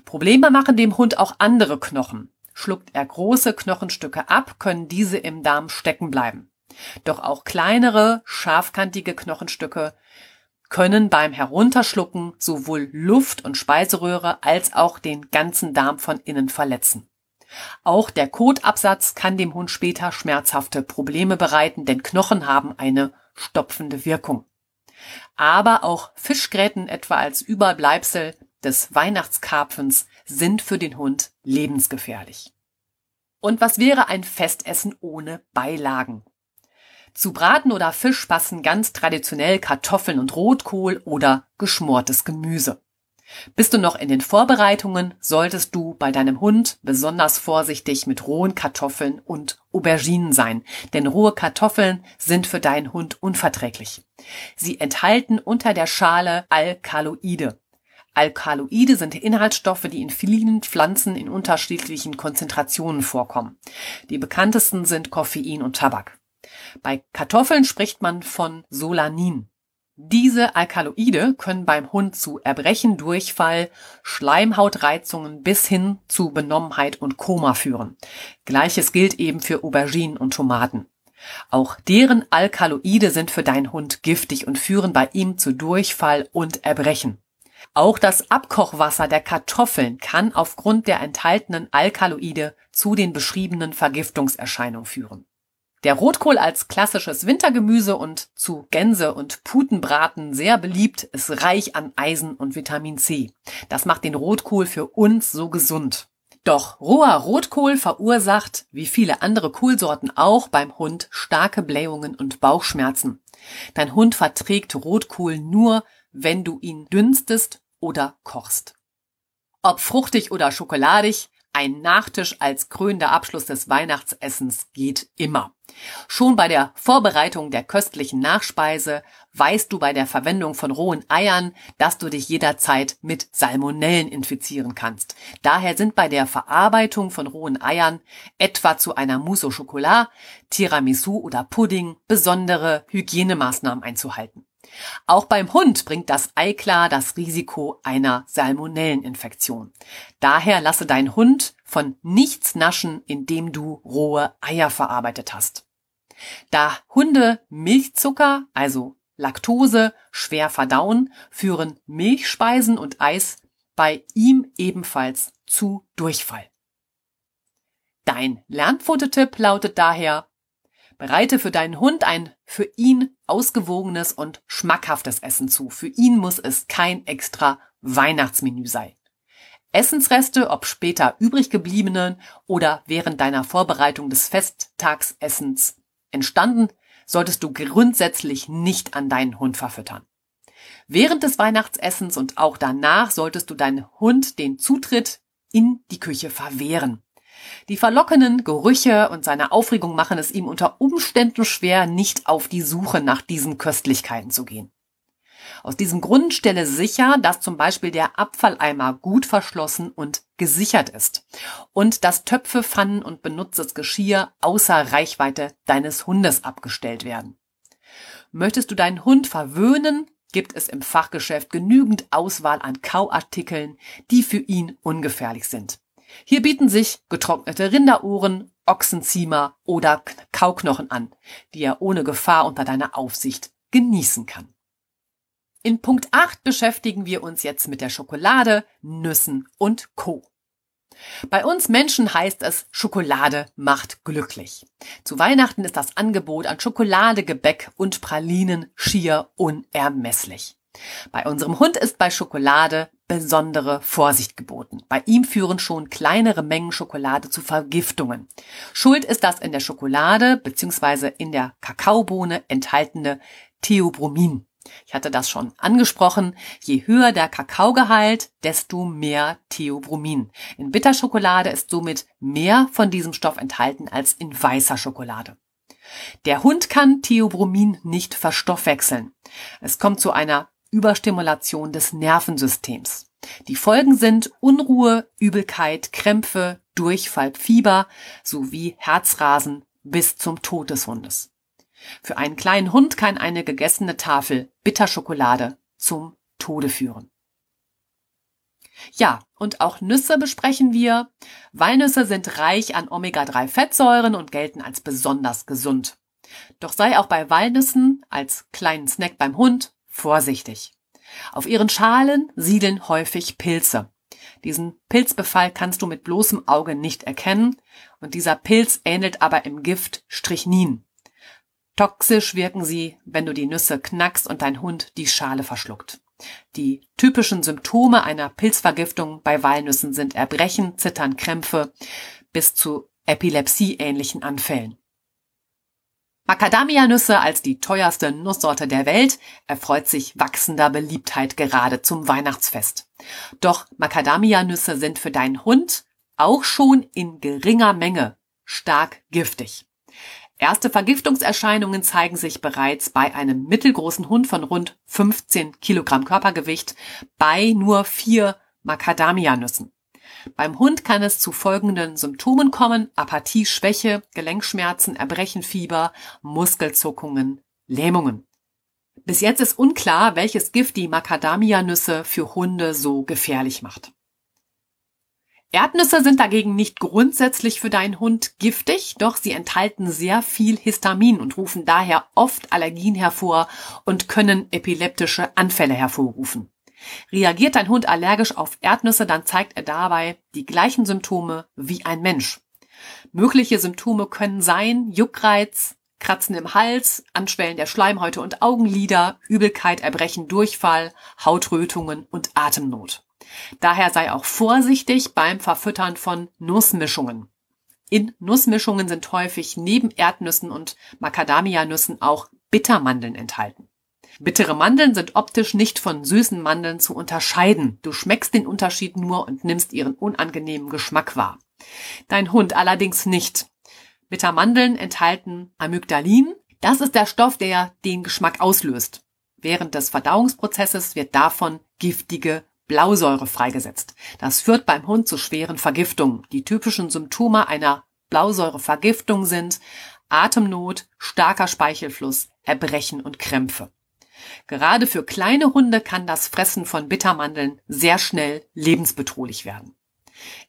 Probleme machen dem Hund auch andere Knochen. Schluckt er große Knochenstücke ab, können diese im Darm stecken bleiben. Doch auch kleinere, scharfkantige Knochenstücke können beim Herunterschlucken sowohl Luft- und Speiseröhre als auch den ganzen Darm von innen verletzen. Auch der Kotabsatz kann dem Hund später schmerzhafte Probleme bereiten, denn Knochen haben eine stopfende Wirkung. Aber auch Fischgräten etwa als Überbleibsel des Weihnachtskarpfens sind für den Hund lebensgefährlich. Und was wäre ein Festessen ohne Beilagen? Zu Braten oder Fisch passen ganz traditionell Kartoffeln und Rotkohl oder geschmortes Gemüse. Bist du noch in den Vorbereitungen, solltest du bei deinem Hund besonders vorsichtig mit rohen Kartoffeln und Auberginen sein, denn rohe Kartoffeln sind für deinen Hund unverträglich. Sie enthalten unter der Schale Alkaloide. Alkaloide sind Inhaltsstoffe, die in vielen Pflanzen in unterschiedlichen Konzentrationen vorkommen. Die bekanntesten sind Koffein und Tabak. Bei Kartoffeln spricht man von Solanin. Diese Alkaloide können beim Hund zu Erbrechen, Durchfall, Schleimhautreizungen bis hin zu Benommenheit und Koma führen. Gleiches gilt eben für Auberginen und Tomaten. Auch deren Alkaloide sind für deinen Hund giftig und führen bei ihm zu Durchfall und Erbrechen. Auch das Abkochwasser der Kartoffeln kann aufgrund der enthaltenen Alkaloide zu den beschriebenen Vergiftungserscheinungen führen. Der Rotkohl als klassisches Wintergemüse und zu Gänse- und Putenbraten sehr beliebt, ist reich an Eisen und Vitamin C. Das macht den Rotkohl für uns so gesund. Doch roher Rotkohl verursacht, wie viele andere Kohlsorten auch, beim Hund starke Blähungen und Bauchschmerzen. Dein Hund verträgt Rotkohl nur, wenn du ihn dünstest oder kochst. Ob fruchtig oder schokoladig, ein Nachtisch als krönender Abschluss des Weihnachtsessens geht immer. Schon bei der Vorbereitung der köstlichen Nachspeise weißt du bei der Verwendung von rohen Eiern, dass du dich jederzeit mit Salmonellen infizieren kannst. Daher sind bei der Verarbeitung von rohen Eiern, etwa zu einer Mousse au Chocolat, Tiramisu oder Pudding, besondere Hygienemaßnahmen einzuhalten. Auch beim Hund bringt das Eiklar das Risiko einer Salmonelleninfektion. Daher lasse dein Hund von nichts naschen, indem du rohe Eier verarbeitet hast. Da Hunde Milchzucker, also Laktose, schwer verdauen, führen Milchspeisen und Eis bei ihm ebenfalls zu Durchfall. Dein Lernfototipp lautet daher, Bereite für deinen Hund ein für ihn ausgewogenes und schmackhaftes Essen zu. Für ihn muss es kein extra Weihnachtsmenü sein. Essensreste, ob später übrig gebliebenen oder während deiner Vorbereitung des Festtagsessens entstanden, solltest du grundsätzlich nicht an deinen Hund verfüttern. Während des Weihnachtsessens und auch danach solltest du deinen Hund den Zutritt in die Küche verwehren. Die verlockenden Gerüche und seine Aufregung machen es ihm unter Umständen schwer, nicht auf die Suche nach diesen Köstlichkeiten zu gehen. Aus diesem Grund stelle sicher, dass zum Beispiel der Abfalleimer gut verschlossen und gesichert ist und dass Töpfe, Pfannen und benutztes Geschirr außer Reichweite deines Hundes abgestellt werden. Möchtest du deinen Hund verwöhnen, gibt es im Fachgeschäft genügend Auswahl an Kauartikeln, die für ihn ungefährlich sind. Hier bieten sich getrocknete Rinderohren, Ochsenziemer oder Kauknochen an, die er ohne Gefahr unter deiner Aufsicht genießen kann. In Punkt 8 beschäftigen wir uns jetzt mit der Schokolade, Nüssen und Co. Bei uns Menschen heißt es, Schokolade macht glücklich. Zu Weihnachten ist das Angebot an Schokolade, Gebäck und Pralinen schier unermesslich. Bei unserem Hund ist bei Schokolade besondere Vorsicht geboten. Bei ihm führen schon kleinere Mengen Schokolade zu Vergiftungen. Schuld ist das in der Schokolade bzw. in der Kakaobohne enthaltene Theobromin. Ich hatte das schon angesprochen. Je höher der Kakaogehalt, desto mehr Theobromin. In Bitterschokolade ist somit mehr von diesem Stoff enthalten als in weißer Schokolade. Der Hund kann Theobromin nicht verstoffwechseln. Es kommt zu einer Überstimulation des Nervensystems. Die Folgen sind Unruhe, Übelkeit, Krämpfe, Durchfall, Fieber sowie Herzrasen bis zum Tod des Hundes. Für einen kleinen Hund kann eine gegessene Tafel Bitterschokolade zum Tode führen. Ja, und auch Nüsse besprechen wir. Walnüsse sind reich an Omega-3-Fettsäuren und gelten als besonders gesund. Doch sei auch bei Walnüssen als kleinen Snack beim Hund vorsichtig. Auf ihren Schalen siedeln häufig Pilze. Diesen Pilzbefall kannst du mit bloßem Auge nicht erkennen und dieser Pilz ähnelt aber im Gift Strychnin. Toxisch wirken sie, wenn du die Nüsse knackst und dein Hund die Schale verschluckt. Die typischen Symptome einer Pilzvergiftung bei Walnüssen sind Erbrechen, Zittern, Krämpfe bis zu epilepsieähnlichen Anfällen. Macadamia-Nüsse als die teuerste Nusssorte der Welt erfreut sich wachsender Beliebtheit gerade zum Weihnachtsfest. Doch Macadamia-Nüsse sind für deinen Hund auch schon in geringer Menge stark giftig. Erste Vergiftungserscheinungen zeigen sich bereits bei einem mittelgroßen Hund von rund 15 Kilogramm Körpergewicht bei nur vier Macadamia-Nüssen. Beim Hund kann es zu folgenden Symptomen kommen. Apathie, Schwäche, Gelenkschmerzen, Erbrechen, Fieber, Muskelzuckungen, Lähmungen. Bis jetzt ist unklar, welches Gift die Macadamia-Nüsse für Hunde so gefährlich macht. Erdnüsse sind dagegen nicht grundsätzlich für deinen Hund giftig, doch sie enthalten sehr viel Histamin und rufen daher oft Allergien hervor und können epileptische Anfälle hervorrufen. Reagiert dein Hund allergisch auf Erdnüsse, dann zeigt er dabei die gleichen Symptome wie ein Mensch. Mögliche Symptome können sein Juckreiz, Kratzen im Hals, Anschwellen der Schleimhäute und Augenlider, Übelkeit, Erbrechen, Durchfall, Hautrötungen und Atemnot. Daher sei auch vorsichtig beim Verfüttern von Nussmischungen. In Nussmischungen sind häufig neben Erdnüssen und Macadamia-Nüssen auch Bittermandeln enthalten. Bittere Mandeln sind optisch nicht von süßen Mandeln zu unterscheiden. Du schmeckst den Unterschied nur und nimmst ihren unangenehmen Geschmack wahr. Dein Hund allerdings nicht. Bittermandeln enthalten Amygdalin. Das ist der Stoff, der den Geschmack auslöst. Während des Verdauungsprozesses wird davon giftige Blausäure freigesetzt. Das führt beim Hund zu schweren Vergiftungen. Die typischen Symptome einer Blausäurevergiftung sind Atemnot, starker Speichelfluss, Erbrechen und Krämpfe. Gerade für kleine Hunde kann das Fressen von Bittermandeln sehr schnell lebensbedrohlich werden.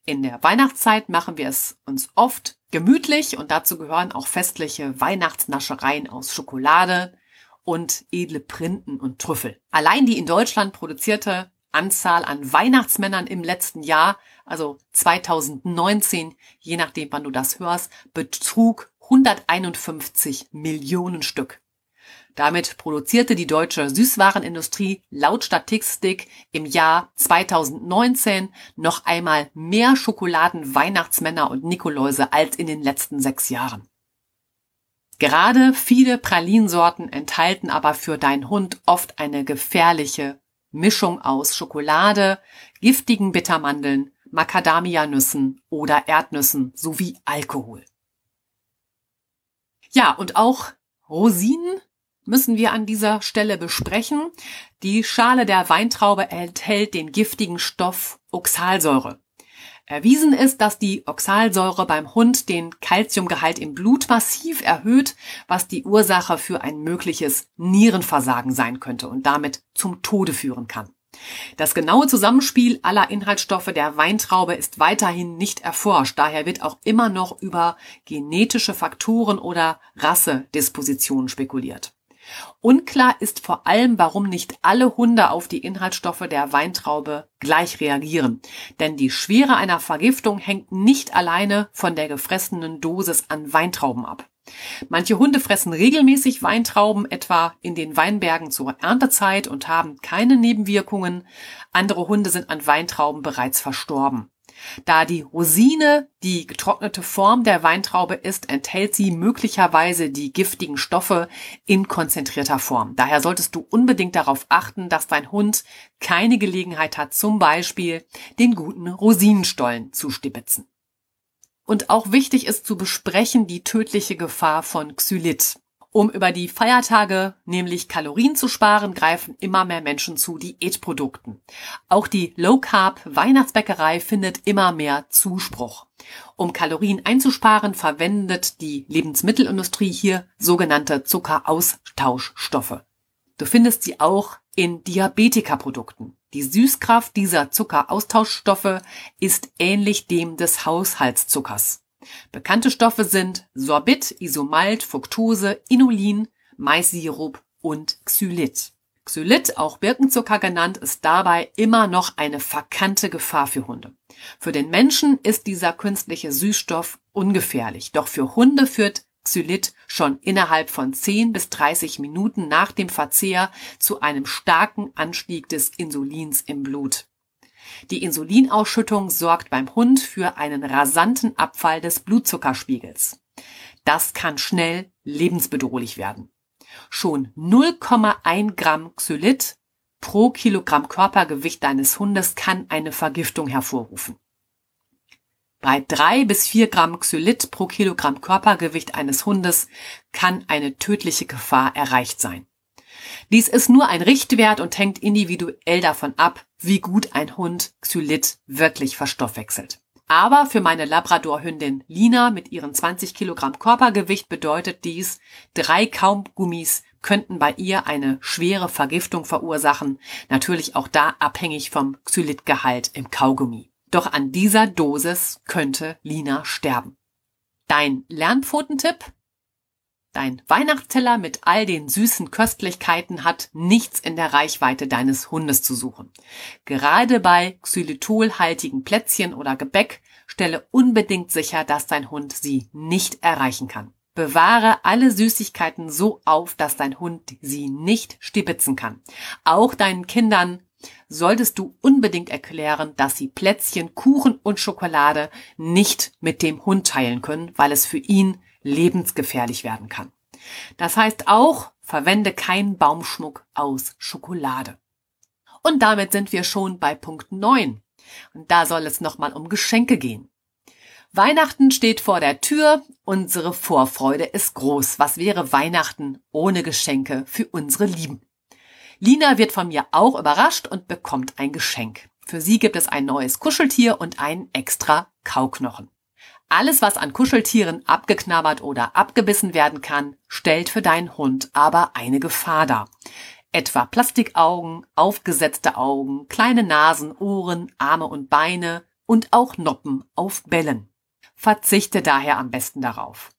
In der Weihnachtszeit machen wir es uns oft gemütlich und dazu gehören auch festliche Weihnachtsnaschereien aus Schokolade und edle Printen und Trüffel. Allein die in Deutschland produzierte Anzahl an Weihnachtsmännern im letzten Jahr, also 2019, je nachdem, wann du das hörst, betrug 151 Millionen Stück. Damit produzierte die deutsche Süßwarenindustrie laut Statistik im Jahr 2019 noch einmal mehr Schokoladen, Weihnachtsmänner und Nikoläuse als in den letzten sechs Jahren. Gerade viele Pralinsorten enthalten aber für deinen Hund oft eine gefährliche Mischung aus Schokolade, giftigen Bittermandeln, Macadamia-Nüssen oder Erdnüssen sowie Alkohol. Ja, und auch Rosinen müssen wir an dieser Stelle besprechen. Die Schale der Weintraube enthält den giftigen Stoff Oxalsäure. Erwiesen ist, dass die Oxalsäure beim Hund den Kalziumgehalt im Blut massiv erhöht, was die Ursache für ein mögliches Nierenversagen sein könnte und damit zum Tode führen kann. Das genaue Zusammenspiel aller Inhaltsstoffe der Weintraube ist weiterhin nicht erforscht. Daher wird auch immer noch über genetische Faktoren oder Rassedispositionen spekuliert. Unklar ist vor allem, warum nicht alle Hunde auf die Inhaltsstoffe der Weintraube gleich reagieren. Denn die Schwere einer Vergiftung hängt nicht alleine von der gefressenen Dosis an Weintrauben ab. Manche Hunde fressen regelmäßig Weintrauben, etwa in den Weinbergen zur Erntezeit und haben keine Nebenwirkungen. Andere Hunde sind an Weintrauben bereits verstorben. Da die Rosine die getrocknete Form der Weintraube ist, enthält sie möglicherweise die giftigen Stoffe in konzentrierter Form. Daher solltest du unbedingt darauf achten, dass dein Hund keine Gelegenheit hat, zum Beispiel den guten Rosinenstollen zu stibitzen. Und auch wichtig ist zu besprechen die tödliche Gefahr von Xylit. Um über die Feiertage nämlich Kalorien zu sparen, greifen immer mehr Menschen zu Diätprodukten. Auch die Low Carb Weihnachtsbäckerei findet immer mehr Zuspruch. Um Kalorien einzusparen, verwendet die Lebensmittelindustrie hier sogenannte Zuckeraustauschstoffe. Du findest sie auch in Diabetikaprodukten. Die Süßkraft dieser Zuckeraustauschstoffe ist ähnlich dem des Haushaltszuckers. Bekannte Stoffe sind Sorbit, Isomalt, Fructose, Inulin, Maissirup und Xylit. Xylit, auch Birkenzucker genannt, ist dabei immer noch eine verkannte Gefahr für Hunde. Für den Menschen ist dieser künstliche Süßstoff ungefährlich, doch für Hunde führt Xylit schon innerhalb von 10 bis 30 Minuten nach dem Verzehr zu einem starken Anstieg des Insulins im Blut. Die Insulinausschüttung sorgt beim Hund für einen rasanten Abfall des Blutzuckerspiegels. Das kann schnell lebensbedrohlich werden. Schon 0,1 Gramm Xylit pro Kilogramm Körpergewicht deines Hundes kann eine Vergiftung hervorrufen. Bei drei bis vier Gramm Xylit pro Kilogramm Körpergewicht eines Hundes kann eine tödliche Gefahr erreicht sein. Dies ist nur ein Richtwert und hängt individuell davon ab, wie gut ein Hund Xylit wirklich verstoffwechselt. Aber für meine Labrador-Hündin Lina mit ihren 20 Kilogramm Körpergewicht bedeutet dies, drei Kaugummis könnten bei ihr eine schwere Vergiftung verursachen, natürlich auch da abhängig vom Xylitgehalt im Kaugummi. Doch an dieser Dosis könnte Lina sterben. Dein Lernpfotentipp? Dein Weihnachtsteller mit all den süßen Köstlichkeiten hat nichts in der Reichweite deines Hundes zu suchen. Gerade bei xylitolhaltigen Plätzchen oder Gebäck stelle unbedingt sicher, dass dein Hund sie nicht erreichen kann. Bewahre alle Süßigkeiten so auf, dass dein Hund sie nicht stibitzen kann. Auch deinen Kindern solltest du unbedingt erklären, dass sie Plätzchen, Kuchen und Schokolade nicht mit dem Hund teilen können, weil es für ihn lebensgefährlich werden kann. Das heißt auch, verwende keinen Baumschmuck aus Schokolade. Und damit sind wir schon bei Punkt 9. Und da soll es nochmal um Geschenke gehen. Weihnachten steht vor der Tür, unsere Vorfreude ist groß. Was wäre Weihnachten ohne Geschenke für unsere Lieben? Lina wird von mir auch überrascht und bekommt ein Geschenk. Für sie gibt es ein neues Kuscheltier und einen extra Kauknochen. Alles, was an Kuscheltieren abgeknabbert oder abgebissen werden kann, stellt für deinen Hund aber eine Gefahr dar. Etwa Plastikaugen, aufgesetzte Augen, kleine Nasen, Ohren, Arme und Beine und auch Noppen auf Bällen. Verzichte daher am besten darauf.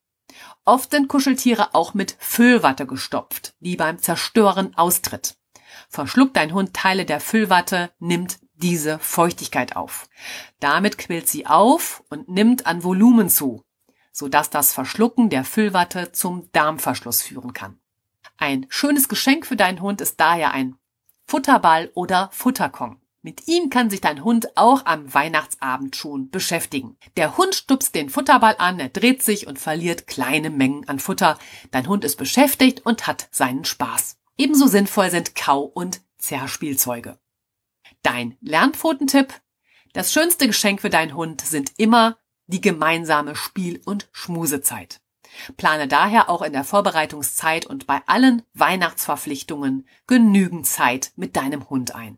Oft sind Kuscheltiere auch mit Füllwatte gestopft, die beim Zerstören austritt. Verschluckt dein Hund Teile der Füllwatte, nimmt diese Feuchtigkeit auf. Damit quillt sie auf und nimmt an Volumen zu, sodass das Verschlucken der Füllwatte zum Darmverschluss führen kann. Ein schönes Geschenk für deinen Hund ist daher ein Futterball oder Futterkong. Mit ihm kann sich dein Hund auch am Weihnachtsabend schon beschäftigen. Der Hund stupst den Futterball an, er dreht sich und verliert kleine Mengen an Futter. Dein Hund ist beschäftigt und hat seinen Spaß. Ebenso sinnvoll sind Kau- und Zerspielzeuge. Dein Lernpfotentipp? Das schönste Geschenk für deinen Hund sind immer die gemeinsame Spiel- und Schmusezeit. Plane daher auch in der Vorbereitungszeit und bei allen Weihnachtsverpflichtungen genügend Zeit mit deinem Hund ein.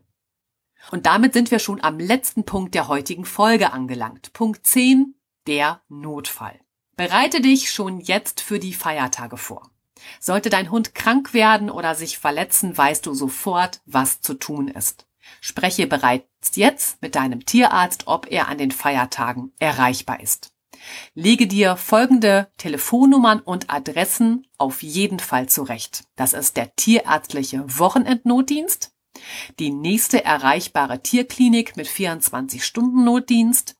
Und damit sind wir schon am letzten Punkt der heutigen Folge angelangt. Punkt 10, der Notfall. Bereite dich schon jetzt für die Feiertage vor. Sollte dein Hund krank werden oder sich verletzen, weißt du sofort, was zu tun ist. Spreche bereits jetzt mit deinem Tierarzt, ob er an den Feiertagen erreichbar ist. Lege dir folgende Telefonnummern und Adressen auf jeden Fall zurecht. Das ist der tierärztliche Wochenendnotdienst, die nächste erreichbare Tierklinik mit 24-Stunden-Notdienst,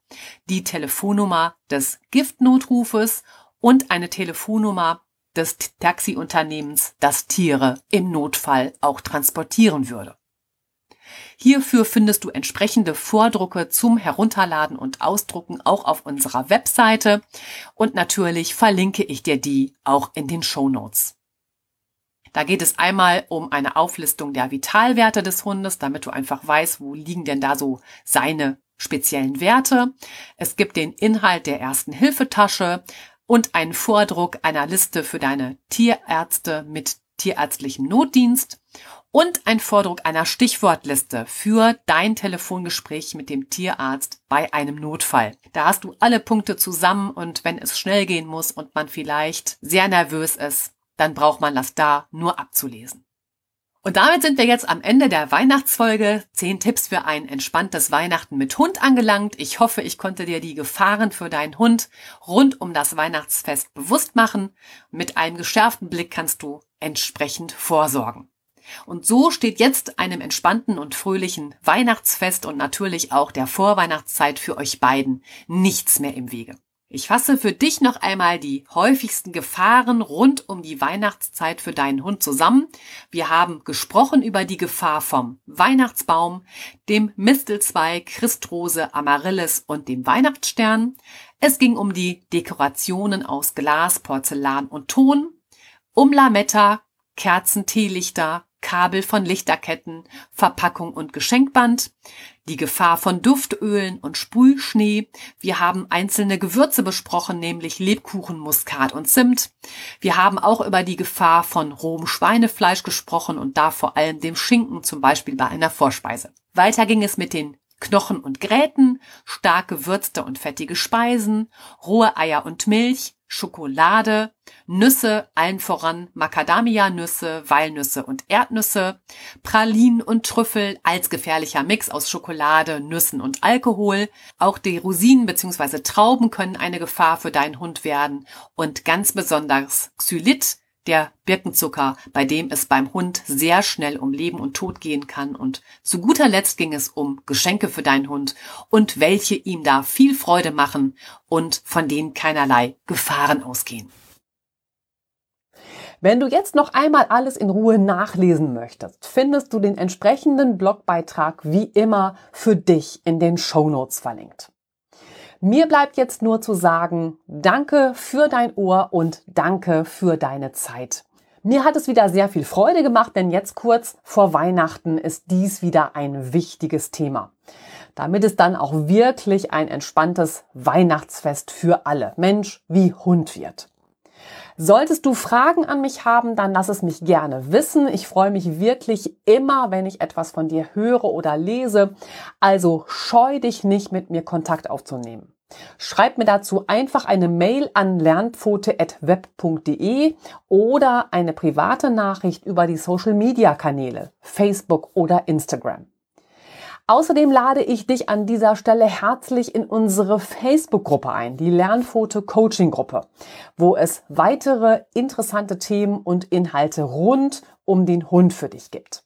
die Telefonnummer des Giftnotrufes und eine Telefonnummer des Taxiunternehmens, das Tiere im Notfall auch transportieren würde. Hierfür findest du entsprechende Vordrucke zum Herunterladen und Ausdrucken auch auf unserer Webseite und natürlich verlinke ich dir die auch in den Show Notes. Da geht es einmal um eine Auflistung der Vitalwerte des Hundes, damit du einfach weißt, wo liegen denn da so seine speziellen Werte. Es gibt den Inhalt der ersten Hilfetasche und einen Vordruck einer Liste für deine Tierärzte mit tierärztlichem Notdienst und ein Vordruck einer Stichwortliste für dein Telefongespräch mit dem Tierarzt bei einem Notfall. Da hast du alle Punkte zusammen und wenn es schnell gehen muss und man vielleicht sehr nervös ist, dann braucht man das da nur abzulesen. Und damit sind wir jetzt am Ende der Weihnachtsfolge. Zehn Tipps für ein entspanntes Weihnachten mit Hund angelangt. Ich hoffe, ich konnte dir die Gefahren für deinen Hund rund um das Weihnachtsfest bewusst machen. Mit einem geschärften Blick kannst du entsprechend vorsorgen. Und so steht jetzt einem entspannten und fröhlichen Weihnachtsfest und natürlich auch der Vorweihnachtszeit für euch beiden nichts mehr im Wege. Ich fasse für dich noch einmal die häufigsten Gefahren rund um die Weihnachtszeit für deinen Hund zusammen. Wir haben gesprochen über die Gefahr vom Weihnachtsbaum, dem Mistelzweig, Christrose, Amaryllis und dem Weihnachtsstern. Es ging um die Dekorationen aus Glas, Porzellan und Ton, um Lametta, Kerzen, Teelichter, Kabel von Lichterketten, Verpackung und Geschenkband, die Gefahr von Duftölen und Sprühschnee. Wir haben einzelne Gewürze besprochen, nämlich Lebkuchen, Muskat und Zimt. Wir haben auch über die Gefahr von rohem Schweinefleisch gesprochen und da vor allem dem Schinken, zum Beispiel bei einer Vorspeise. Weiter ging es mit den Knochen und Gräten, stark gewürzte und fettige Speisen, rohe Eier und Milch, Schokolade, Nüsse, allen voran Macadamia-Nüsse, Walnüsse und Erdnüsse, Pralinen und Trüffel als gefährlicher Mix aus Schokolade, Nüssen und Alkohol. Auch die Rosinen bzw. Trauben können eine Gefahr für deinen Hund werden und ganz besonders Xylit, der Birkenzucker, bei dem es beim Hund sehr schnell um Leben und Tod gehen kann. Und zu guter Letzt ging es um Geschenke für deinen Hund und welche ihm da viel Freude machen und von denen keinerlei Gefahren ausgehen. Wenn du jetzt noch einmal alles in Ruhe nachlesen möchtest, findest du den entsprechenden Blogbeitrag wie immer für dich in den Show Notes verlinkt. Mir bleibt jetzt nur zu sagen, danke für dein Ohr und danke für deine Zeit. Mir hat es wieder sehr viel Freude gemacht, denn jetzt kurz vor Weihnachten ist dies wieder ein wichtiges Thema. Damit es dann auch wirklich ein entspanntes Weihnachtsfest für alle, Mensch wie Hund wird. Solltest du Fragen an mich haben, dann lass es mich gerne wissen. Ich freue mich wirklich immer, wenn ich etwas von dir höre oder lese. Also scheu dich nicht, mit mir Kontakt aufzunehmen. Schreib mir dazu einfach eine Mail an lernpfote.web.de oder eine private Nachricht über die Social Media Kanäle Facebook oder Instagram. Außerdem lade ich dich an dieser Stelle herzlich in unsere Facebook-Gruppe ein, die Lernfoto Coaching Gruppe, wo es weitere interessante Themen und Inhalte rund um den Hund für dich gibt.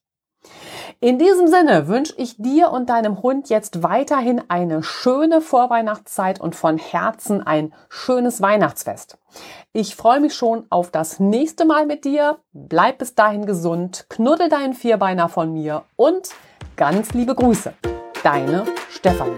In diesem Sinne wünsche ich dir und deinem Hund jetzt weiterhin eine schöne Vorweihnachtszeit und von Herzen ein schönes Weihnachtsfest. Ich freue mich schon auf das nächste Mal mit dir. Bleib bis dahin gesund, knuddel deinen Vierbeiner von mir und Ganz liebe Grüße. Deine Stefanie.